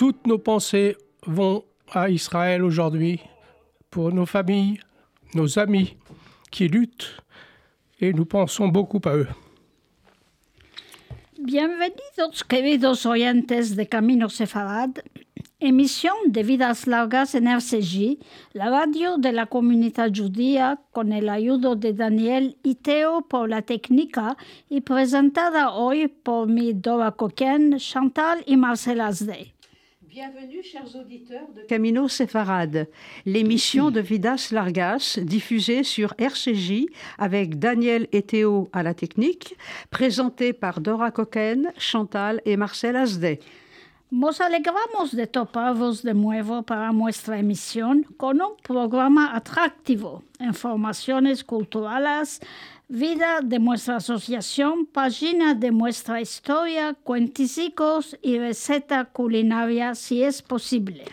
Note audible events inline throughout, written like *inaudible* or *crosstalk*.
Toutes nos pensées vont à Israël aujourd'hui pour nos familles, nos amis qui luttent et nous pensons beaucoup à eux. Bienvenidos, queridos oyentes de Camino Sefarad, emisión de Vidas Largas en RCJ, la radio de la comunidad judía con el ayudo de Daniel Iteo por la técnica y presentada hoy por mi Dora Coquen, Chantal y Marcel Asdey. Bienvenue, chers auditeurs de Camino Sefarad, l'émission de Vidas Largas diffusée sur RCJ avec Daniel et Théo à la technique, présentée par Dora Coquen, Chantal et Marcel Asdey. Nos alegramos de toparvos de nuevo para nuestra emisión con un programa atractivo, informaciones culturales, vida de nuestra asociación, página de nuestra historia, cuenticicos y receta culinaria si es posible.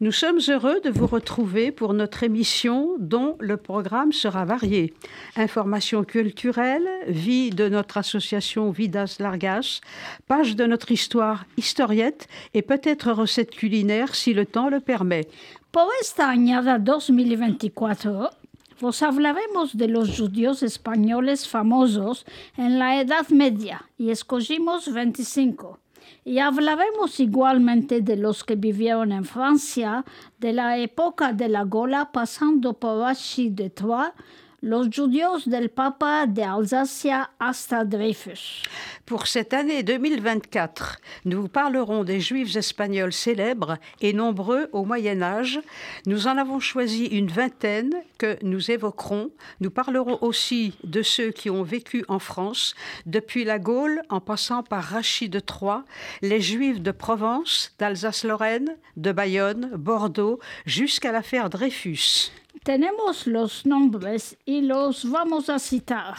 Nous sommes heureux de vous retrouver pour notre émission dont le programme sera varié. Informations culturelles, vie de notre association Vidas Largas, page de notre histoire historiette et peut-être recettes culinaires si le temps le permet. Pour esta añada 2024, vos hablaremos de los judíos españoles famosos en la Edad Media y escogimos 25. Y hablaremos igualmente de los que vivieron en Francia, de la época de la Gola pasando por Rachid de Troyes, los judíos del Papa de Alsacia hasta Dreyfus. Pour cette année 2024, nous parlerons des Juifs espagnols célèbres et nombreux au Moyen Âge. Nous en avons choisi une vingtaine que nous évoquerons. Nous parlerons aussi de ceux qui ont vécu en France, depuis la Gaule en passant par Rachid Troyes, les Juifs de Provence, d'Alsace-Lorraine, de Bayonne, Bordeaux, jusqu'à l'affaire Dreyfus. Tenemos los nombres y los vamos a citar.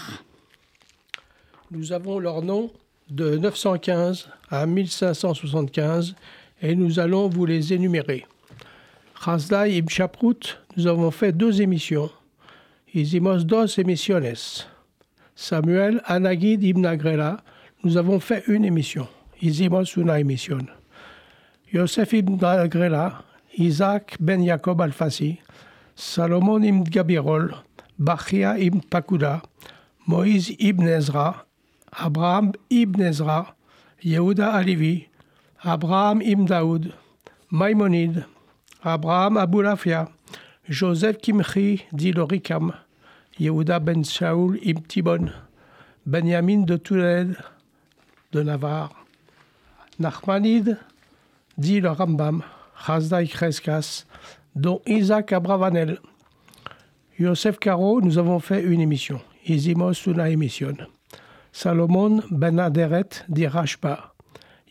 Nous avons leurs noms de 915 à 1575 et nous allons vous les énumérer. Razdai ibn Chaprout, nous avons fait deux émissions. Hicimos dos emisiones. Samuel Anagid ibn Agrela, nous avons fait une émission. Hicimos una emisión. Yosef ibn Agrela, Isaac ben Jacob al-Fassi, Salomon ibn Gabirol, Bachia ibn Pakuda, Moïse ibn Ezra, Abraham ibn Ezra, Yehuda Alivi, Abraham ibn Daoud, Maïmonide, Abraham Aboulafia, Joseph Kimchi dit le Rikam, Yehuda ben Shaul ibn Tibon, Benjamin de Touled de Navarre, Nachmanide dit le Rambam, Chazdai Kreskas, dont Isaac Abravanel. Yosef Caro, nous avons fait une émission. Isimos una émission. Salomon Ben Aderet dit Rashba.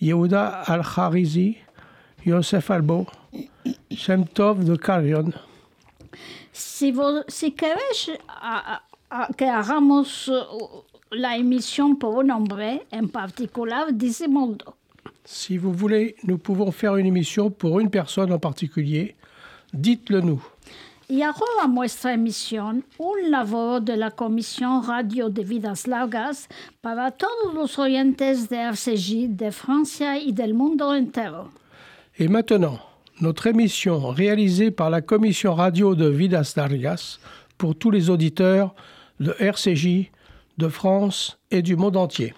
Yehuda Al-Kharizi, Yosef Albo, Shem Tov de Karion. Si, vos, si que hagamos la por un hombre en decimoslo. Si vous voulez, nous pouvons faire une émission pour une personne en particulier. Dites-le nous. Y ahora nuestra emisión, un labor de la Comisión Radio de Vidas Largas para todos los oyentes de RCJ de Francia y del mundo entero. Et maintenant, notre émission réalisée par la Commission Radio de Vidas Largas pour tous les auditeurs de RCJ, de France et du monde entier.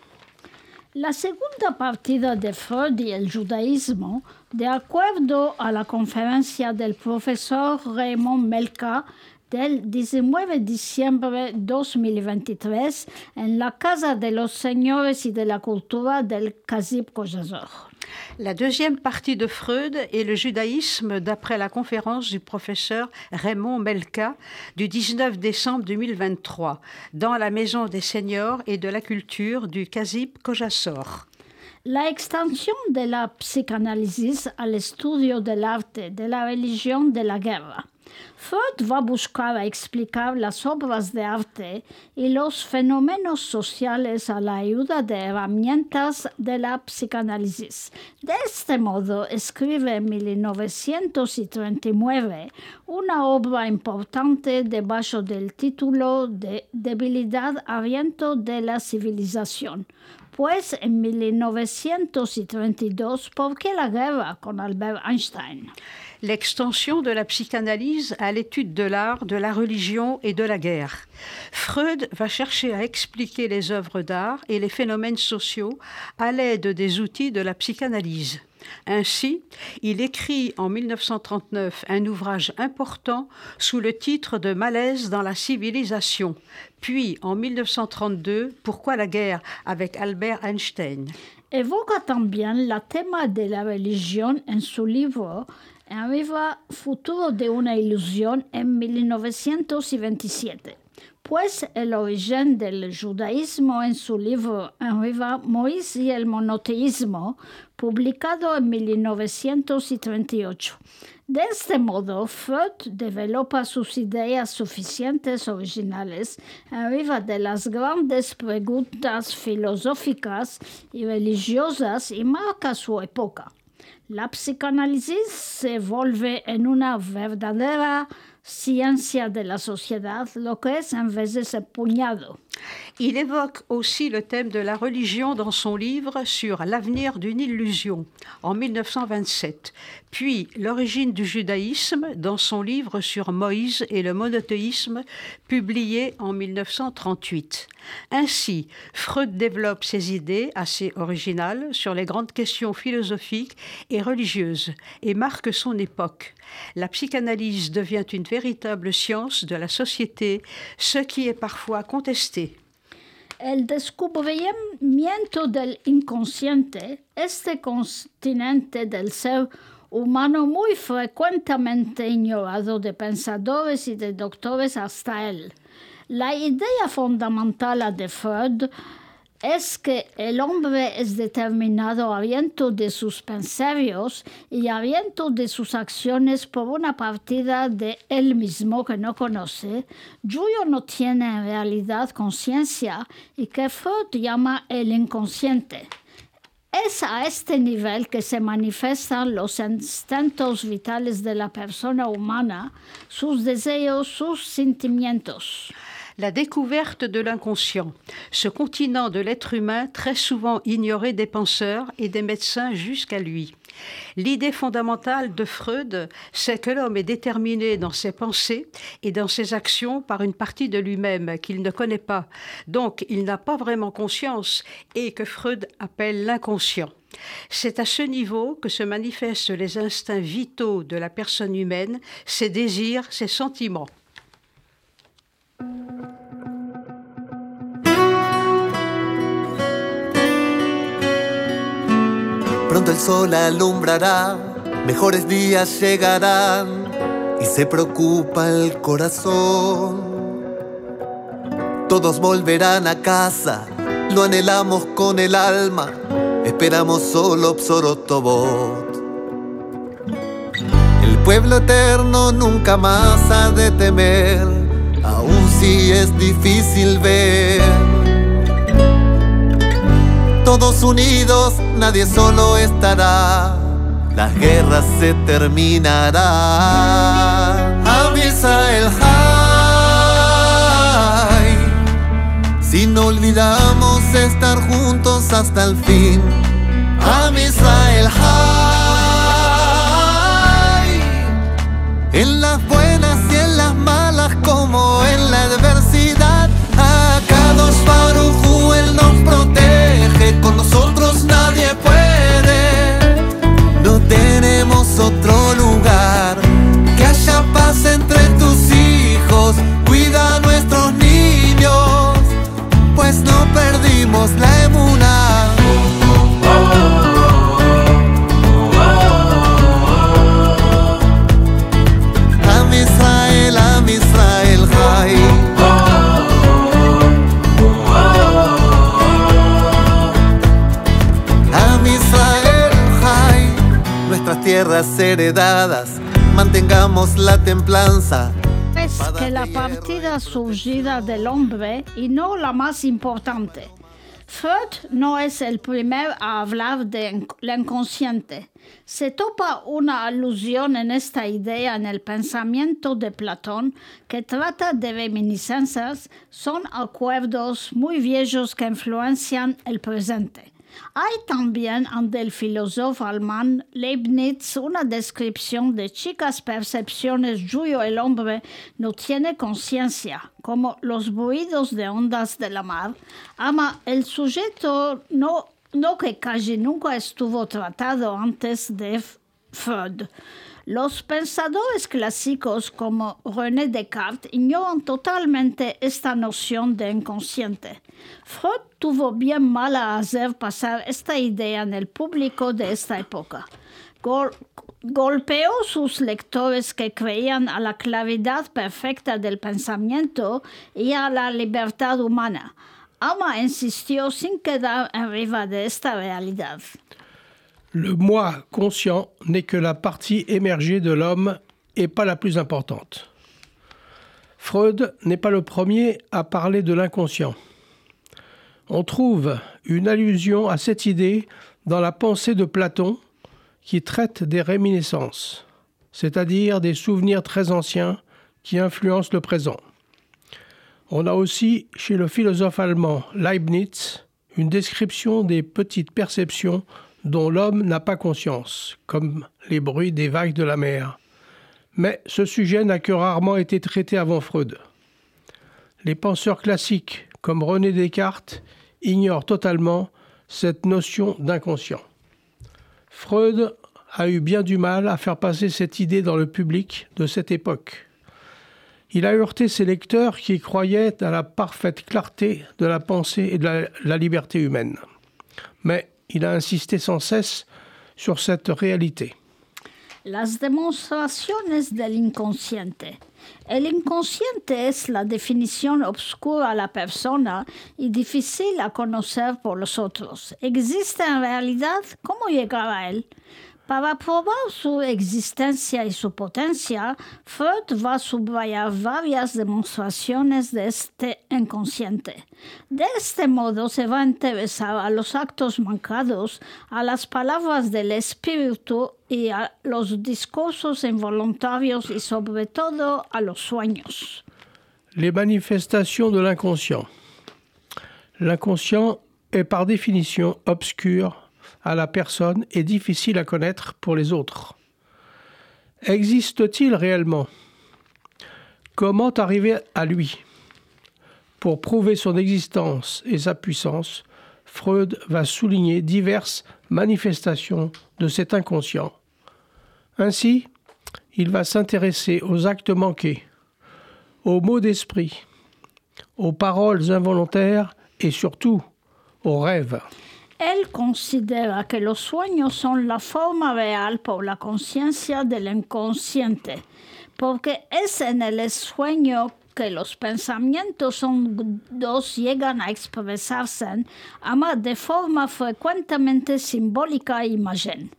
La segunda partida de Freud y el judaísmo, de acuerdo a la conferencia del profesor Raymond Melka del 19 de diciembre 2023 en la Casa de los Señores y de la Cultura del Kazib Kojazor. La deuxième partie de Freud est le judaïsme d'après la conférence du professeur Raymond Melka du 19 décembre 2023 dans la Maison des Seniors et de la Culture du Kazib Kojassor. La extensión de la psicanálisis al estudio del arte, de la religión, de la guerra. Freud va a buscar explicar las obras de arte y los fenómenos sociales a la ayuda de herramientas de la psicanálisis. De este modo, escribe en 1939 una obra importante debajo del título de Debilidad Ariento de la Civilización, pues en 1932, ¿por qué la guerra con Albert Einstein? L'extension de la psychanalyse à l'étude de l'art, de la religion et de la guerre. Freud va chercher à expliquer les œuvres d'art et les phénomènes sociaux à l'aide des outils de la psychanalyse. Ainsi, il écrit en 1939 un ouvrage important sous le titre de Malaise dans la civilisation, puis en 1932 Pourquoi la guerre? avec Albert Einstein. También la tema de la religion en su libro Arriva Futuro de una ilusión en 1927. Pues el origen del judaísmo en su libro Arriva Moïse y el monoteísmo, publicado en 1938. De este modo, Freud developa sus ideas suficientes originales arriba de las grandes preguntas filosóficas y religiosas y marca su época. La psicoanálisis se vuelve en una verdadera ciencia de la sociedad, lo que es en vez de ese puñado. Il évoque aussi le thème de la religion dans son livre sur l'avenir d'une illusion en 1927, puis l'origine du judaïsme dans son livre sur Moïse et le monothéisme publié en 1938. Ainsi, Freud développe ses idées assez originales sur les grandes questions philosophiques et religieuses et marque son époque. La psychanalyse devient une véritable science de la société, ce qui est parfois contesté. El descubrimiento del inconsciente, este continente del ser humano muy frecuentemente ignorado de pensadores y de doctores hasta él. La idea fundamental de Freud es que el hombre es determinado aviento de sus pensamientos y aviento de sus acciones por una partida de él mismo que no conoce, cuyo no tiene en realidad conciencia y que Freud llama el inconsciente. Es a este nivel que se manifiestan los instintos vitales de la persona humana, sus deseos, sus sentimientos. La découverte de l'inconscient, ce continent de l'être humain très souvent ignoré des penseurs et des médecins jusqu'à lui. L'idée fondamentale de Freud, c'est que l'homme est déterminé dans ses pensées et dans ses actions par une partie de lui-même qu'il ne connaît pas. Donc il n'a pas vraiment conscience et que Freud appelle l'inconscient. C'est à ce niveau que se manifestent les instincts vitaux de la personne humaine, ses désirs, ses sentiments. Pronto el sol alumbrará, mejores días llegarán y se preocupa el corazón. Todos volverán a casa, lo anhelamos con el alma, esperamos solo Psorotobot. El pueblo eterno nunca más ha de temer, aun es difícil ver todos unidos, nadie solo estará. Las guerras se terminarán. Avisa el high. Si no olvidamos estar juntos hasta el fin. Avisa el high. En las en la adversidad. Acá dos Barujú él nos protege, con nosotros nadie puede. No tenemos otro lugar que haya paz entre tus hijos. Cuida a nuestros niños, pues no perdimos la emuna. Tierras heredadas, mantengamos la templanza. Es que la partida surgida del hombre y no la más importante. Freud no es el primer a hablar de la inconsciente. Se topa una alusión en esta idea en el pensamiento de Platón que trata de reminiscencias, son acuerdos muy viejos que influencian el presente. Hay también ante el filósofo alemán Leibniz una descripción de chicas percepciones cuyo el hombre no tiene conciencia, como los ruidos de ondas de la mar. Ama el sujeto no, no que casi nunca estuvo tratado antes de Freud. Los pensadores clásicos como René Descartes ignoran totalmente esta noción de inconsciente. Freud tuvo bien mal a hacer pasar esta idea en el público de esta época. Gol golpeó sus lectores que creían a la claridad perfecta del pensamiento y a la libertad humana. Ama insistió sin quedar arriba de esta realidad. Le moi conscient n'est que la partie émergée de l'homme et pas la plus importante. Freud n'est pas le premier à parler de l'inconscient. On trouve une allusion à cette idée dans la pensée de Platon qui traite des réminiscences, c'est-à-dire des souvenirs très anciens qui influencent le présent. On a aussi chez le philosophe allemand Leibniz une description des petites perceptions dont l'homme n'a pas conscience, comme les bruits des vagues de la mer. Mais ce sujet n'a que rarement été traité avant Freud. Les penseurs classiques, comme René Descartes, ignorent totalement cette notion d'inconscient. Freud a eu bien du mal à faire passer cette idée dans le public de cette époque. Il a heurté ses lecteurs qui croyaient à la parfaite clarté de la pensée et de la, liberté humaine. Mais il a insisté sans cesse sur cette réalité. Las demostraciones del inconsciente. El inconsciente es la definición obscura a la persona y difícil a conocer por los otros. ¿Existe en realidad? ¿Cómo llegar a él? Para probar su existencia y su potencia, Freud va a subrayar varias demostraciones de este inconsciente. De este modo se va a interesar a los actos mancados, a las palabras del espíritu y a los discursos involuntarios y sobre todo a los sueños. Les manifestations de l'inconscient. L'inconscient est par définition obscur à la personne et difficile à connaître pour les autres. Existe-t-il réellement? Comment arriver à lui? Pour prouver son existence et sa puissance, Freud va souligner diverses manifestations de cet inconscient. Ainsi, il va s'intéresser aux actes manqués, aux mots d'esprit, aux paroles involontaires et surtout aux rêves. Él considera que los sueños son la forma real por la conciencia del inconsciente, porque es en el sueño que los pensamientos dos llegan a expresarse ama de forma frecuentemente simbólica e imagen.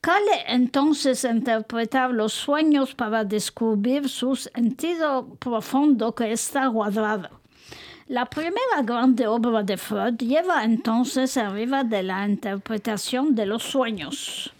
Cale entonces interpretar los sueños para descubrir su sentido profundo que está guardado. La primera grande obra de Freud lleva entonces arriba de la interpretación de los sueños.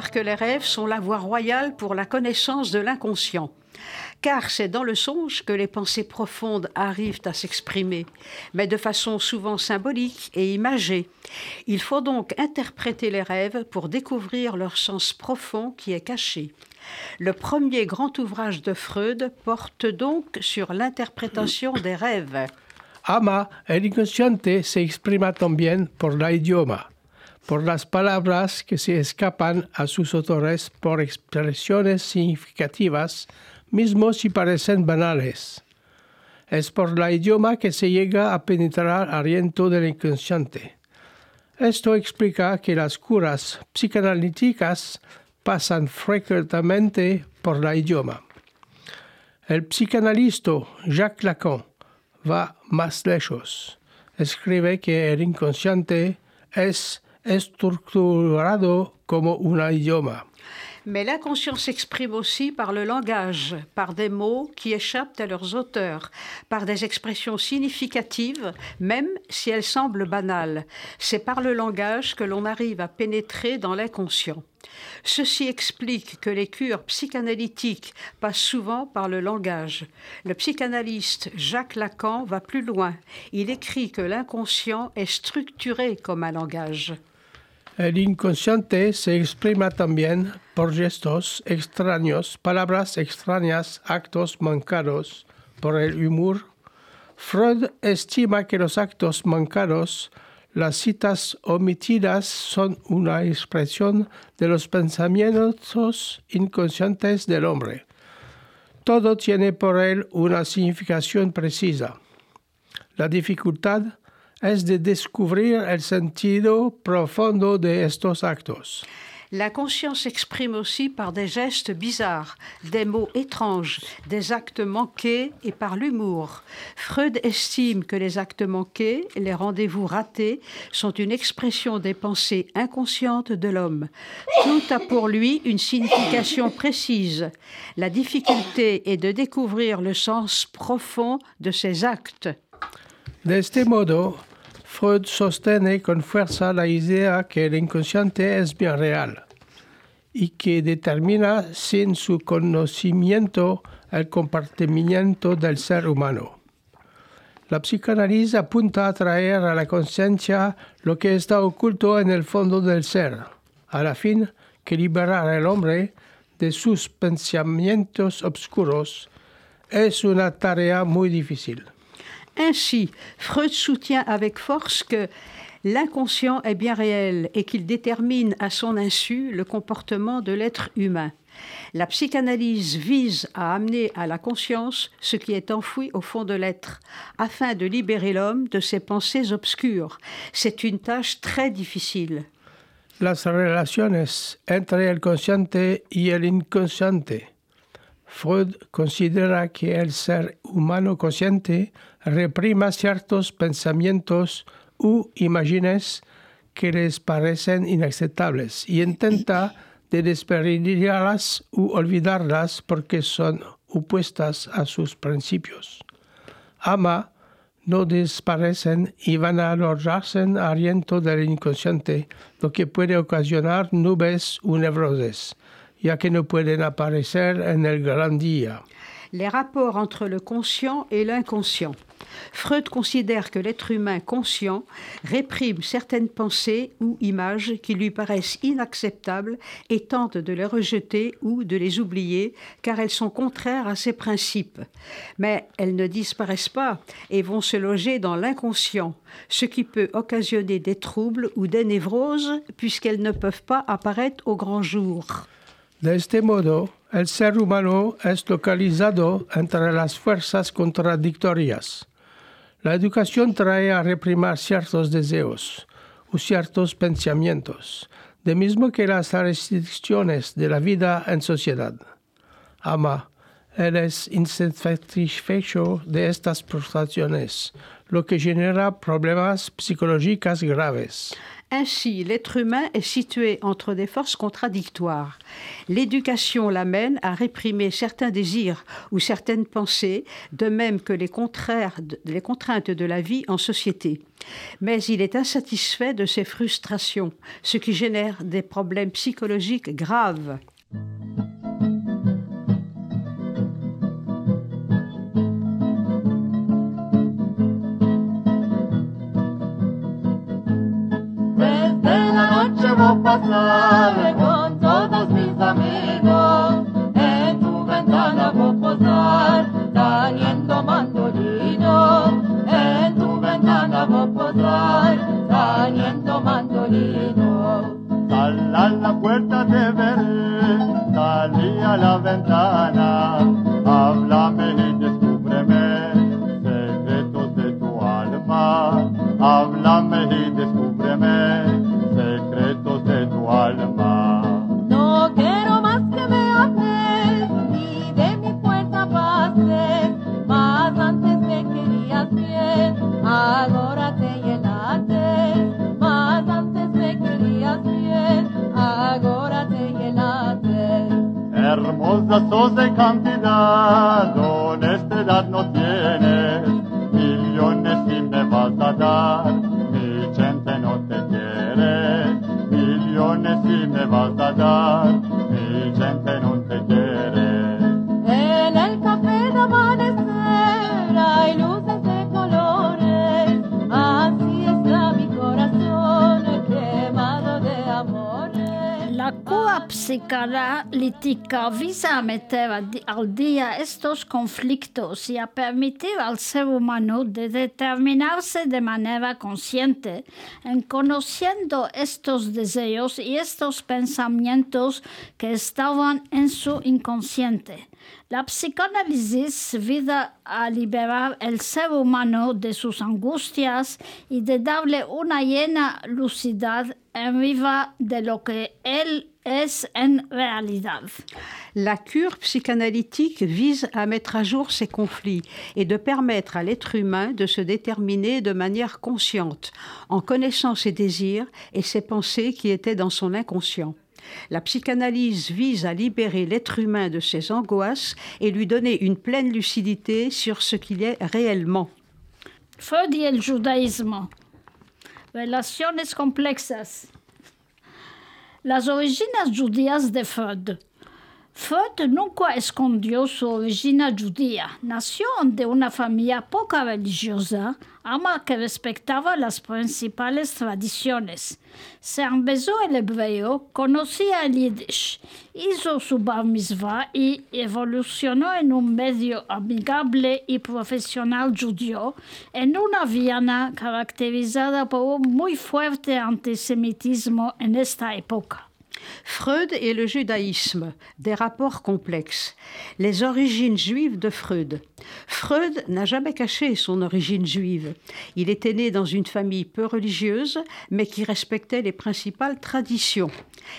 Que les rêves sont la voie royale pour la connaissance de l'inconscient. Car c'est dans le songe que les pensées profondes arrivent à s'exprimer, mais de façon souvent symbolique et imagée. Il faut donc interpréter les rêves pour découvrir leur sens profond qui est caché. Le premier grand ouvrage de Freud porte donc sur l'interprétation des rêves. Ama, el inconsciente se exprima también por la idioma, por las palabras que se escapan a sus autores por expresiones significativas, mismo si parecen banales. Es por la idioma que se llega a penetrar aliento del inconsciente. Esto explica que las curas psicanalíticas pasan frecuentemente por la idioma. El psicanalista Jacques Lacan va más lejos. Escribe que el inconsciente es estructurado como un idioma. Mais l'inconscient s'exprime aussi par le langage, par des mots qui échappent à leurs auteurs, par des expressions significatives, même si elles semblent banales. C'est par le langage que l'on arrive à pénétrer dans l'inconscient. Ceci explique que les cures psychanalytiques passent souvent par le langage. Le psychanalyste Jacques Lacan va plus loin. Il écrit que l'inconscient est structuré comme un langage. El inconsciente se exprima también por gestos extraños, palabras extrañas, actos mancados, por el humor. Freud estima que los actos mancados, las citas omitidas, son una expresión de los pensamientos inconscientes del hombre. Todo tiene por él una significación precisa. La dificultad es de descubrir el sentido profundo de estos actos. L'inconscient s'exprime aussi par des gestes bizarres, des mots étranges, des actes manqués et par l'humour. Freud estime que les actes manqués, les rendez-vous ratés, sont une expression des pensées inconscientes de l'homme. Tout a pour lui une signification précise. La difficulté est de découvrir le sens profond de ces actes. De este modo, Freud sostiene con fuerza la idea que el inconsciente es bien real y que determina sin su conocimiento el comportamiento del ser humano. La psicoanálisis apunta a traer a la conciencia lo que está oculto en el fondo del ser, a la fin que liberar al hombre de sus pensamientos obscuros es una tarea muy difícil. Ainsi, Freud soutient avec force que l'inconscient est bien réel et qu'il détermine à son insu le comportement de l'être humain. La psychanalyse vise à amener à la conscience ce qui est enfoui au fond de l'être, afin de libérer l'homme de ses pensées obscures. C'est une tâche très difficile. Las relaciones entre el consciente y el inconsciente. Freud considera que el ser humano consciente reprima ciertos pensamientos u imágenes que les parecen inaceptables y intenta de desperdiciarlas u olvidarlas porque son opuestas a sus principios. Ama no desaparecen y van a alojarse en aliento del inconsciente, lo que puede ocasionar nubes o nevroses, ya que no pueden aparecer en el gran día. Les rapports entre le conscient et l'inconscient. Freud considère que l'être humain conscient réprime certaines pensées ou images qui lui paraissent inacceptables et tente de les rejeter ou de les oublier car elles sont contraires à ses principes. Mais elles ne disparaissent pas et vont se loger dans l'inconscient, ce qui peut occasionner des troubles ou des névroses puisqu'elles ne peuvent pas apparaître au grand jour. De este modo, el ser humano es localizado entre las fuerzas contradictorias. La educación trae a reprimar ciertos deseos o ciertos pensamientos, de mismo que las restricciones de la vida en sociedad. Ama, él es insatisfecho de estas frustraciones, lo que genera problemas psicológicos graves. Ainsi, l'être humain est situé entre des forces contradictoires. L'éducation l'amène à réprimer certains désirs ou certaines pensées, de même que les, contraintes de la vie en société. Mais il est insatisfait de ses frustrations, ce qui génère des problèmes psychologiques graves. A pasar con todos mis amigos. En tu ventana voy a posar, teniendo mandolino. En tu ventana voy a posar, teniendo mandolino. Sal a la puerta te veré, salí a la ventana, de cantidad, honestidad no tienes, visa a meter al día estos conflictos y a permitir al ser humano de determinarse de manera consciente en conociendo estos deseos y estos pensamientos que estaban en su inconsciente. La psicoanálisis visa a liberar el ser humano de sus angustias y de darle una llena lucidez en viva de lo que él es en realidad. La cure psychanalytique vise à mettre à jour ces conflits et de permettre à l'être humain de se déterminer de manière consciente, en connaissant ses désirs et ses pensées qui étaient dans son inconscient. La psychanalyse vise à libérer l'être humain de ses angoisses et lui donner une pleine lucidité sur ce qu'il est réellement. Freud y el judaísmo. Relaciones complexas. Las originas judías de Freud. Freud nunca escondió su origina judía. Nació de una familia poca religiosa, ama que respetaba las principales tradiciones. Se empezó el hebreo, conocía el yiddish, hizo su bar mitzvah y evolucionó en un medio amigable y profesional judío en una Viena caracterizada por un muy fuerte antisemitismo en esta época. Freud et le judaïsme, des rapports complexes. Les origines juives de Freud. Freud n'a jamais caché son origine juive. Il était né dans une famille peu religieuse, mais qui respectait les principales traditions.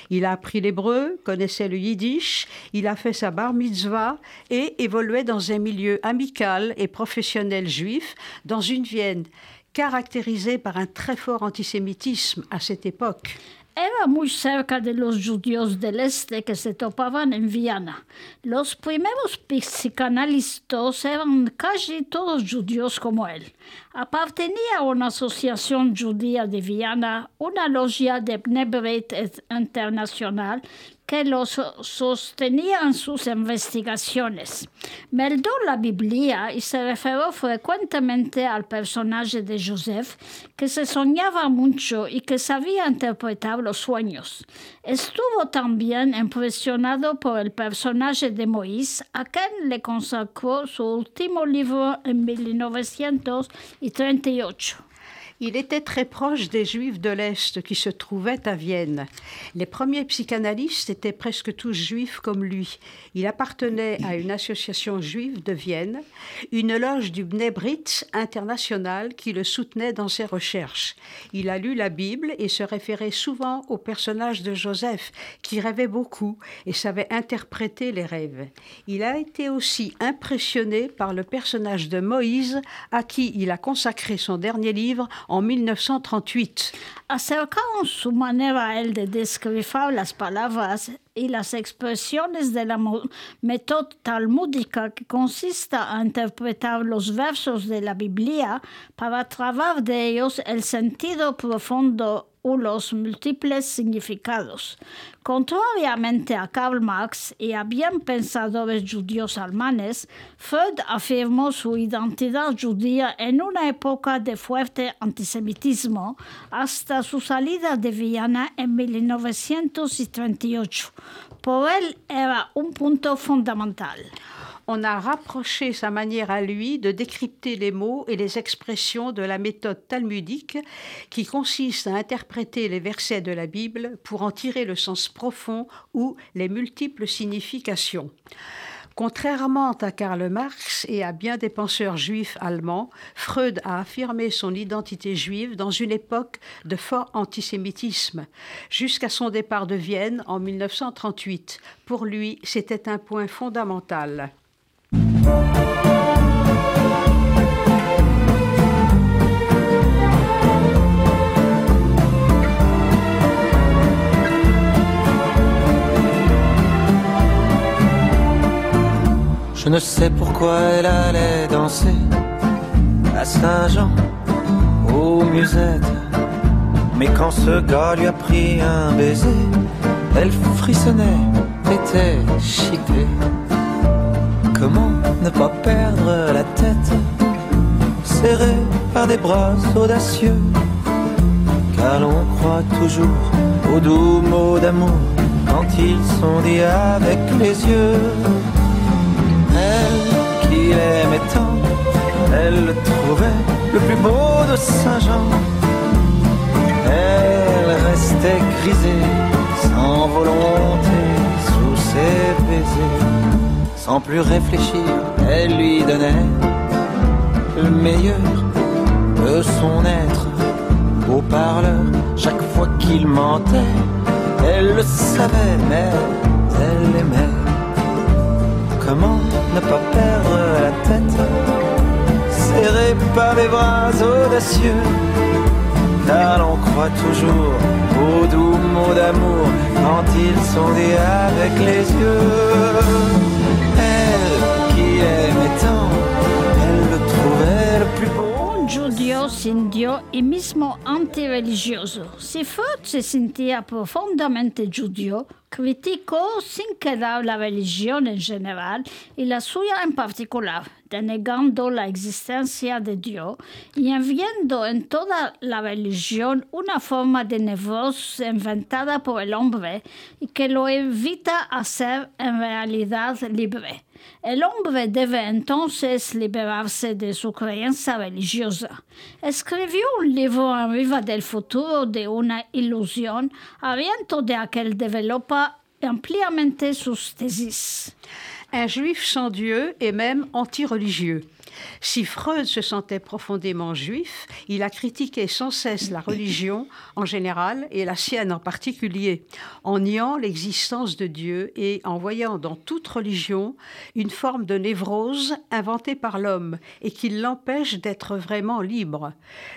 Il a appris l'hébreu, connaissait le yiddish, il a fait sa bar mitzvah et évoluait dans un milieu amical et professionnel juif, dans une Vienne caractérisée par un très fort antisémitisme à cette époque. Era muy cerca de los judíos del este que se topaban en Viena. Los primeros psicanalistas eran casi todos judíos como él. Apartenía a una asociación judía de Viena, una logia de Bnei Brit internacional que los sostenía en sus investigaciones. Meldó la Biblia y se refirió frecuentemente al personaje de Joseph, que se soñaba mucho y que sabía interpretar los sueños. Estuvo también impresionado por el personaje de Moïse, a quien le consagró su último libro en 1938. Il était très proche des Juifs de l'Est qui se trouvaient à Vienne. Les premiers psychanalystes étaient presque tous juifs comme lui. Il appartenait à une association juive de Vienne, une loge du Bnei Brit international qui le soutenait dans ses recherches. Il a lu la Bible et se référait souvent au personnage de Joseph, qui rêvait beaucoup et savait interpréter les rêves. Il a été aussi impressionné par le personnage de Moïse, à qui il a consacré son dernier livre en 1938. Acercaron su manera de describir las palabras y las expresiones de la méthode talmúdica que consiste a interpretar los versos de la Biblia para trabar de ellos el sentido profundo los múltiples significados. Contrariamente a Karl Marx y a bien pensadores judíos alemanes, Freud afirmó su identidad judía en una época de fuerte antisemitismo hasta su salida de Viena en 1938. Por él era un punto fundamental. On a rapproché sa manière à lui de décrypter les mots et les expressions de la méthode talmudique qui consiste à interpréter les versets de la Bible pour en tirer le sens profond ou les multiples significations. Contrairement à Karl Marx et à bien des penseurs juifs allemands, Freud a affirmé son identité juive dans une époque de fort antisémitisme, jusqu'à son départ de Vienne en 1938. Pour lui, c'était un point fondamental. Je ne sais pourquoi elle allait danser à Saint-Jean, aux musettes. Mais quand ce gars lui a pris un baiser, elle frissonnait, était chitée. Comment ne pas perdre la tête, serrée par des bras audacieux, car l'on croit toujours aux doux mots d'amour quand ils sont dits avec les yeux. Elle qui l'aimait tant, elle le trouvait le plus beau de Saint-Jean. Elle restait grisée, sans volonté, sous ses baisers. Sans plus réfléchir, elle lui donnait le meilleur de son être. Au parleur, chaque fois qu'il mentait, elle le savait, mais elle aimait. Comment ne pas perdre la tête? Serré par les bras audacieux Car l'on croit toujours aux doux mots d'amour Quand ils sont dits avec les yeux Elle qui aimait tant Elle le trouvait le plus se sentía profundamente judío, criticó sin quedar la religión en general y la suya en particular, denegando la existencia de Dios y viendo en toda la religión una forma de nevrosis inventada por el hombre y que lo evita a ser en realidad libre. El hombre debe entonces liberarse de su creencia religiosa. Escribió un libro arriba del futuro de una ilusión, aliento de aquel developa ampliamente sus tesis. Un juif sans Dieu est même anti-religieux. Si Freud se sentait profondément juif, il a critiqué sans cesse la religion en général et la sienne en particulier, en niant l'existence de Dieu et en voyant dans toute religion une forme de névrose inventée par l'homme et qui l'empêche d'être vraiment libre.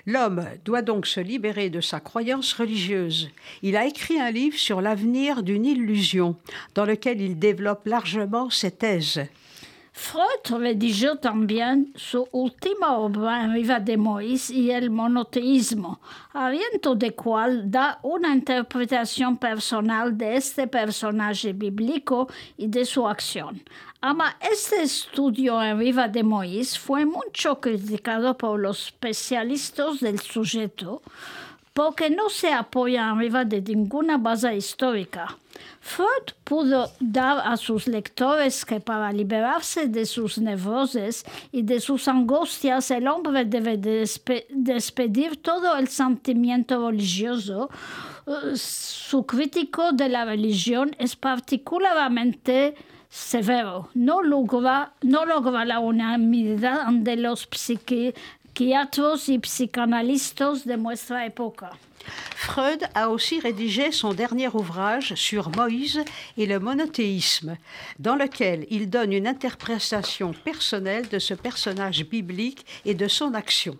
L'homme doit donc se libérer de sa croyance religieuse. Il a écrit un livre sur l'avenir d'une illusion, dans lequel il développe largement ses thèses. Freud redigió también su última obra en Riva de Moïse y el monoteísmo, aliento de cual da una interpretación personal de este personaje bíblico y de su acción. Ama este estudio en Riva de Moïse fue mucho criticado por los especialistas del sujeto, porque no se apoya arriba de ninguna base histórica. Freud pudo dar a sus lectores que para liberarse de sus nevroses y de sus angustias el hombre debe despe- despedir todo el sentimiento religioso. Eh, Su crítico de la religión es particularmente severo. No logra, no logra la unanimidad de los Freud a aussi rédigé son dernier ouvrage sur Moïse et le monothéisme, dans lequel il donne une interprétation personnelle de ce personnage biblique et de son action.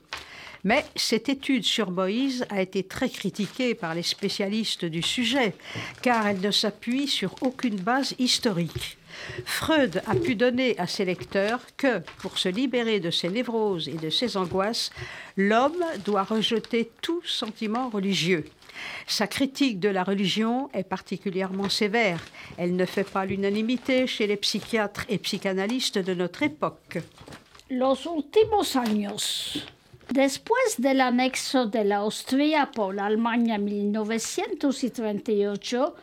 Mais cette étude sur Moïse a été très critiquée par les spécialistes du sujet, car elle ne s'appuie sur aucune base historique. Freud a pu donner à ses lecteurs que, pour se libérer de ses névroses et de ses angoisses, l'homme doit rejeter tout sentiment religieux. Sa critique de la religion est particulièrement sévère. Elle ne fait pas l'unanimité chez les psychiatres et psychanalystes de notre époque. Los últimos años. Después del anexo de la Austria por Alemania en 1938,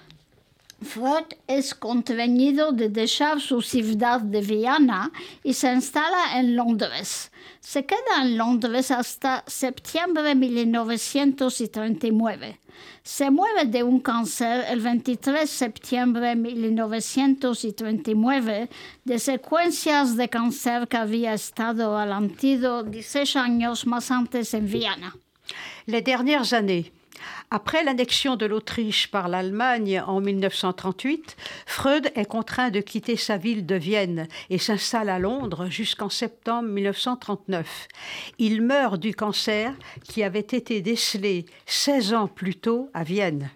Freud es contrañido de dejar su ciudad de Viena y se instala en Londres. Se queda en Londres hasta septiembre de 1939. Se muere de un cáncer el 23 de septiembre de 1939 de secuencias de cáncer que había estado alantido 16 años más antes en Viena. Les dernières années. Après l'annexion de l'Autriche par l'Allemagne en 1938, Freud est contraint de quitter sa ville de Vienne et s'installe à Londres jusqu'en septembre 1939. Il meurt du cancer qui avait été décelé 16 ans plus tôt à Vienne.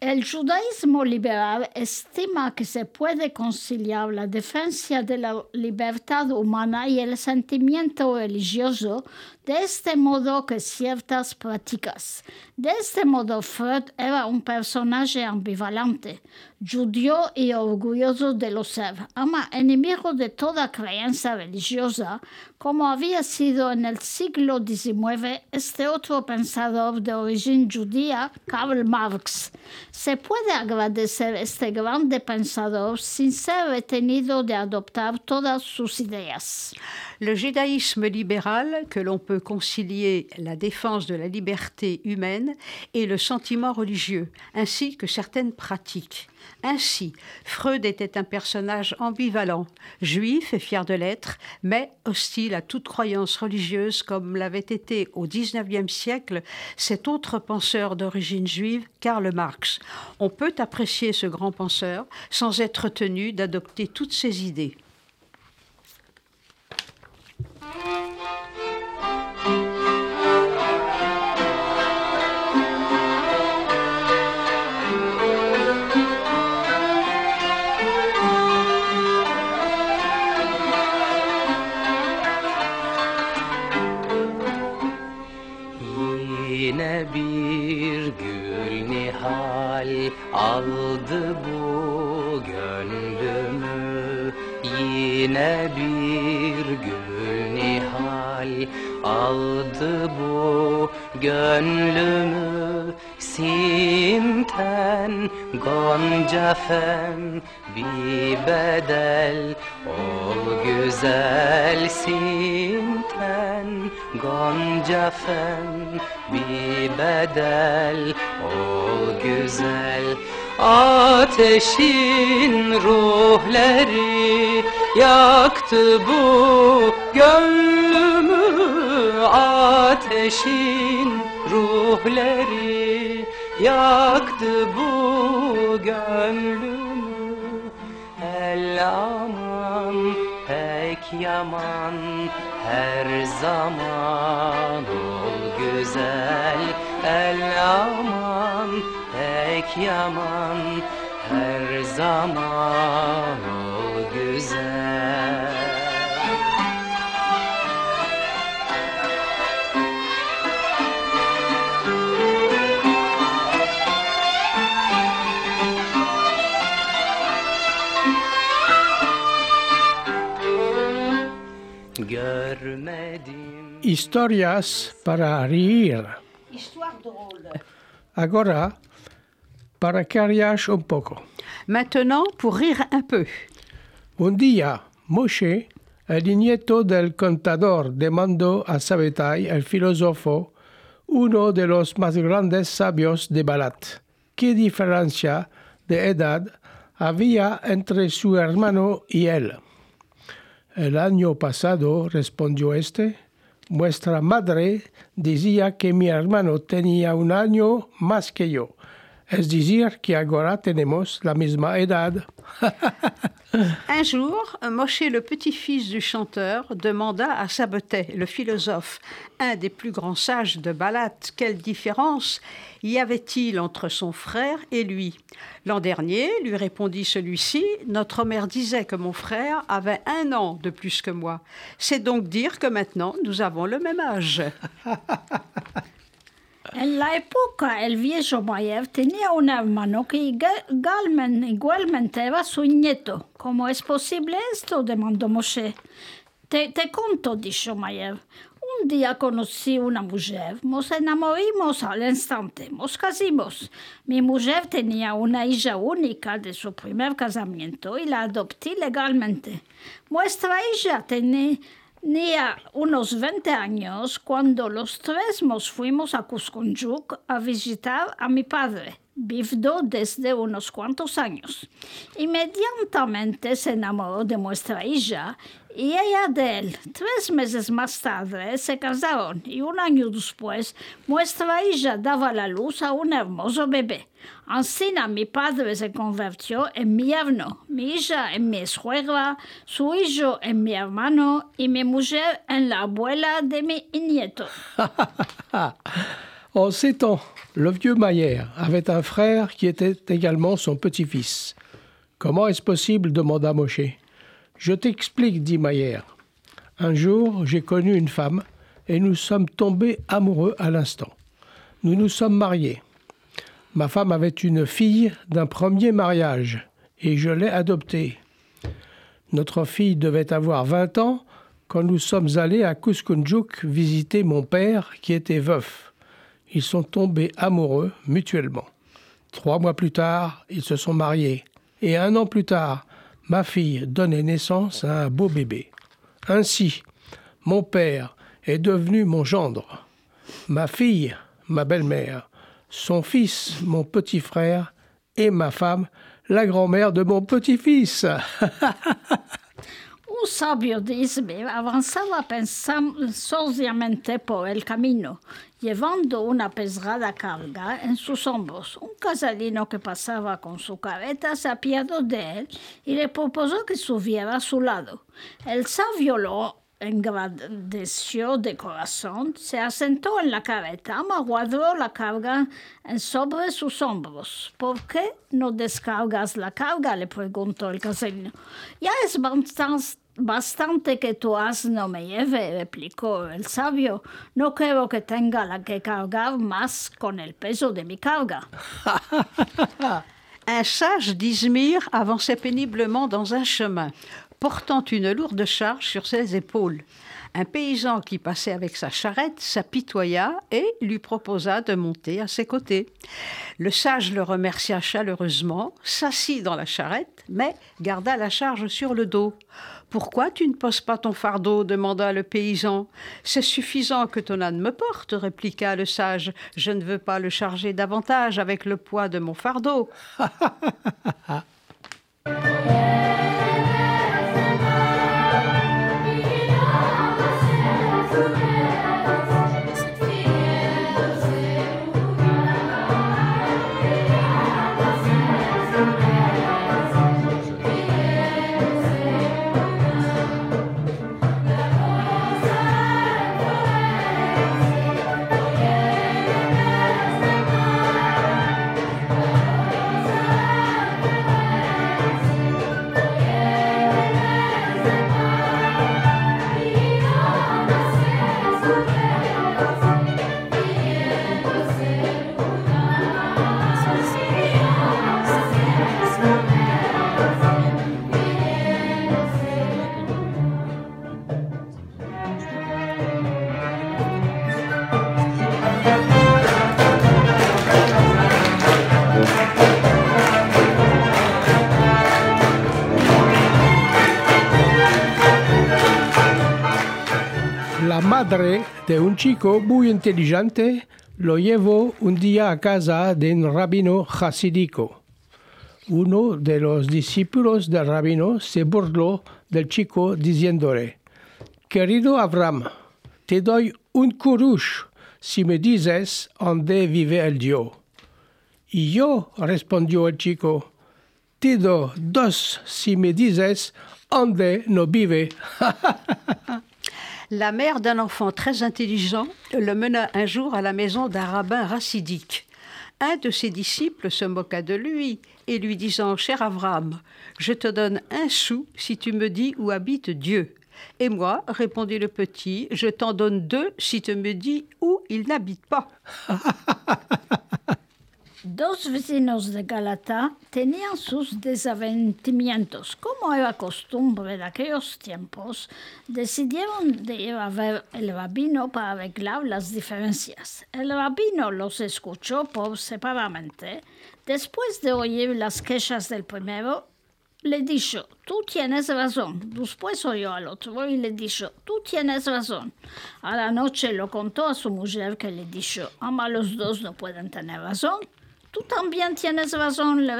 El judaísmo liberal estima que se puede conciliar la defensa de la libertad humana y el sentimiento religioso de este modo que ciertas prácticas. De este modo, Freud era un personaje ambivalente, judío y orgulloso de lo ser, ama enemigo de toda creencia religiosa, como había sido en el siglo XIX este otro pensador de origen judía, Karl Marx. Se puede agradecer este grande pensador sin ser retenido de adoptar todas sus ideas. Le judaïsme libéral, que l'on peut concilier la défense de la liberté humaine et le sentiment religieux, ainsi que certaines pratiques. Ainsi, Freud était un personnage ambivalent, juif et fier de l'être, mais hostile à toute croyance religieuse comme l'avait été au XIXe siècle cet autre penseur d'origine juive, Karl Marx. On peut apprécier ce grand penseur sans être tenu d'adopter toutes ses idées. Aldı bu gönlümü. Yine bir gül nihal aldı bu gönlümü. Simten gonca bir bedel Ol güzel simten gonca fen bir bedel. Ol güzel ateşin ruhları Yaktı bu gönlümü ateşin ruhları Yaktı bu gönlümü yaman her zaman ol güzel. El aman pek yaman her zaman ol güzel Historias para reír. Agora, para cariar un poco. Maintenant, pour rire un peu. Un día, Moshe, el nieto del contador, demandó a Sabbatai, el filósofo, uno de los más grandes sabios de Balat, qué diferencia de edad había entre su hermano y él. El año pasado, respondió este, vuestra madre decía que mi hermano tenía un año más que yo. Es decir, que ahora tenemos la misma edad? *laughs* Un jour, Moshe, le petit-fils du chanteur, demanda à Sabbatai, le philosophe, un des plus grands sages de Balat, quelle différence y avait-il entre son frère et lui? L'an dernier, lui répondit celui-ci, notre mère disait que mon frère avait un an de plus que moi. C'est donc dire que maintenant nous avons le même âge. *laughs* En la época, el viejo Mayev tenía un hermano que igualmente, era su nieto. ¿Cómo es posible esto? demandó Moshe. Te, te conto, dijo Mayev. Un día conocí una mujer, nos enamoramos al instante, nos casimos. Mi mujer tenía una hija única de su primer casamiento y la adopté legalmente. Nuestra hija tenía Tenía unos 20 años cuando los tres nos fuimos a Cuscunjuk a visitar a mi padre, vivido desde unos cuantos años. Inmediatamente se enamoró de nuestra hija y ella de él. Tres meses más tarde se casaron y un año después nuestra hija daba la luz a un hermoso bebé. Así mi padre se convirtió en mi yerno, mi hija en mi suegra, su hijo en mi hermano y mi mujer en la abuela de mi nieto. *laughs* en ces temps, le vieux Maillère avait un frère qui était également son petit-fils. Comment est-ce possible? demanda Moshe. Je t'explique, dit Maillère. Un jour, j'ai connu une femme et nous sommes tombés amoureux à l'instant. Nous nous sommes mariés. Ma femme avait une fille d'un premier mariage et je l'ai adoptée. Notre fille devait avoir 20 ans quand nous sommes allés à Kuskunjuk visiter mon père qui était veuf. Ils sont tombés amoureux mutuellement. Trois mois plus tard, ils se sont mariés. Et un an plus tard, ma fille donnait naissance à un beau bébé. Ainsi, mon père est devenu mon gendre. Ma fille, ma belle-mère son fils, mon petit frère, et ma femme, la grand-mère de mon petit-fils. *laughs* Un sabio d'Isbe avanzaba pensosamente por el camino, llevando una pesada carga en sus hombros. Un casalino que pasaba con su careta se apiadó de él y le propuso que subiera a su lado. El sabio lo engrandeció de corazón, se asentó en la carreta, guardó la carga sobre sus hombros. ¿Por qué no descargas la carga? le preguntó el caserino. Ya es bastante, que tu asno me lleve, replicó el sabio. No creo que tenga la que cargar más con el peso de mi carga. *laughs* un sage d'Izmir avançait péniblement dans un chemin portant une lourde charge sur ses épaules. Un paysan qui passait avec sa charrette s'apitoya et lui proposa de monter à ses côtés. Le sage le remercia chaleureusement, s'assit dans la charrette, mais garda la charge sur le dos. Pourquoi tu ne poses pas ton fardeau demanda le paysan. C'est suffisant que ton âne me porte, répliqua le sage. Je ne veux pas le charger davantage avec le poids de mon fardeau. *laughs* de un chico muy inteligente lo llevó un día a casa de un rabino hasidico. Uno de los discípulos del rabino se burló del chico diciéndole, Querido Abraham, te doy un kurush si me dices dónde vive el Dios. Y yo, respondió el chico, te do dos si me dices onde no vive. *laughs* La mère d'un enfant très intelligent le mena un jour à la maison d'un rabbin racidique. Un de ses disciples se moqua de lui et lui disant Cher Abraham, je te donne un sou si tu me dis où habite Dieu. Et moi, répondit le petit, je t'en donne deux si tu me dis où il n'habite pas. *laughs* Dos vecinos de Galata tenían sus desaventimientos. Como era costumbre de aquellos tiempos, decidieron de ir a ver el rabino para arreglar las diferencias. El rabino los escuchó por separadamente. Después de oír las quejas del primero, le dijo, tú tienes razón. Después oyó al otro y le dijo, tú tienes razón. A la noche lo contó a su mujer que le dijo, ama los dos no pueden tener razón. Tú también tienes razón, le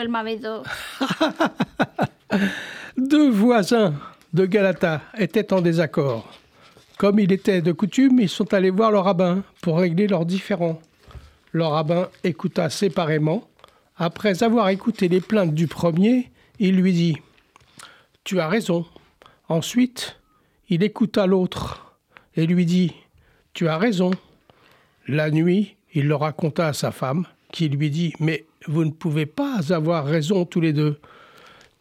el marido. *laughs* Deux voisins de Galata étaient en désaccord. Comme il était de coutume, ils sont allés voir le rabbin pour régler leurs différends. Le rabbin écouta séparément. Après avoir écouté les plaintes du premier, il lui dit Tu as raison. Ensuite, il écouta l'autre et lui dit Tu as raison. La nuit, il le raconta à sa femme, qui lui dit Mais vous ne pouvez pas avoir raison tous les deux.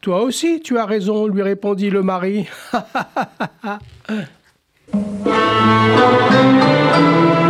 Toi aussi, tu as raison, lui répondit le mari. *laughs*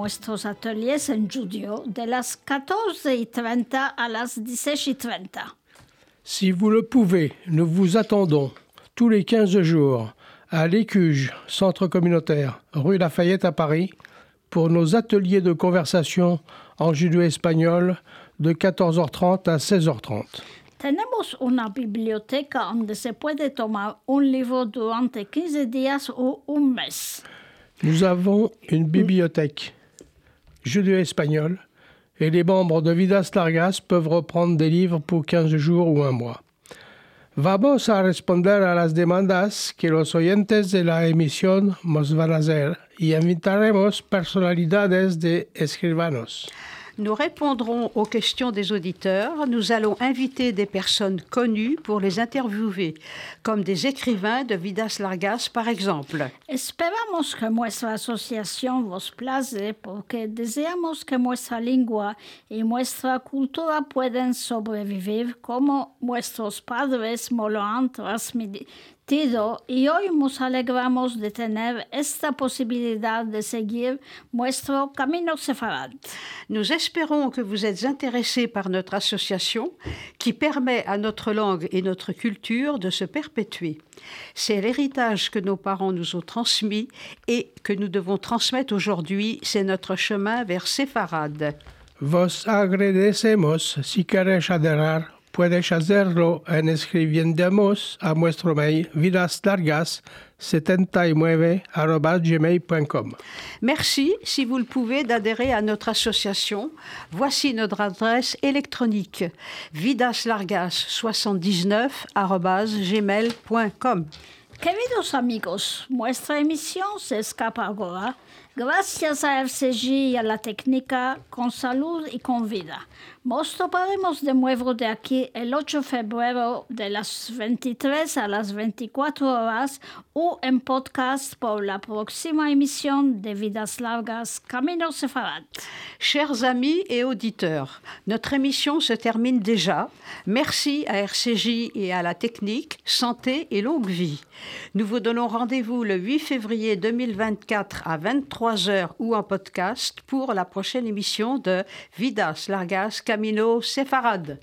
nuestros ateliers en judío, de las 14.30 a las 16.30. Si vous le pouvez, nous vous attendons tous les 15 jours à l'Écuge, centre communautaire, rue Lafayette à Paris, pour nos ateliers de conversation en judéo-espagnol de 14h30 à 16h30. Tenemos una biblioteca donde se puede tomar un libro durante 15 días o un mes. Nous avons une bibliothèque judéo-espagnole et les membres de Vidas Largas peuvent reprendre des livres pour 15 jours ou un mois. Vamos a responder a las demandas que los oyentes de la emisión nos van a hacer y invitaremos personalidades de escribanos. Nous répondrons aux questions des auditeurs. Nous allons inviter des personnes connues pour les interviewer, comme des écrivains de Vidas Largas par exemple. Esperamos que nuestra asociación vos place porque deseamos que nuestra lengua y nuestra cultura puedan sobrevivir como nuestros padres me lo han transmitido y hoy nos alegramos de tener esta posibilidad de seguir nuestro camino sefarad. Nous espérons que vous êtes intéressés par notre association qui permet à notre langue et notre culture de se perpétuer. C'est l'héritage que nos parents nous ont transmis et que nous devons transmettre aujourd'hui. C'est notre chemin vers Séfarade. Vos agradecemos. Si queréis puedes hacerlo en escribiéndonos a nuestro mail vidaslargas79.gmail.com. Merci, si vous le pouvez, d'adhérer à notre association. Voici notre adresse électronique vidaslargas79.gmail.com. Queridos amigos, nuestra emisión se escapa ahora gracias a RCG y a la técnica con salud y con vida. Nos toparemos de nuevo de aquí el 8 de febrero de las 23 a las 24 horas o en podcast por la próxima emisión de Vidas Largas Camino Sefarad. Chers amis et auditeurs, notre émission se termine déjà. Merci à RCJ et à la technique, santé et longue vie. Nous vous donnons rendez-vous le 8 février 2024 à 23h ou en podcast pour la prochaine émission de Vidas Largas Camino Camino Séfarade.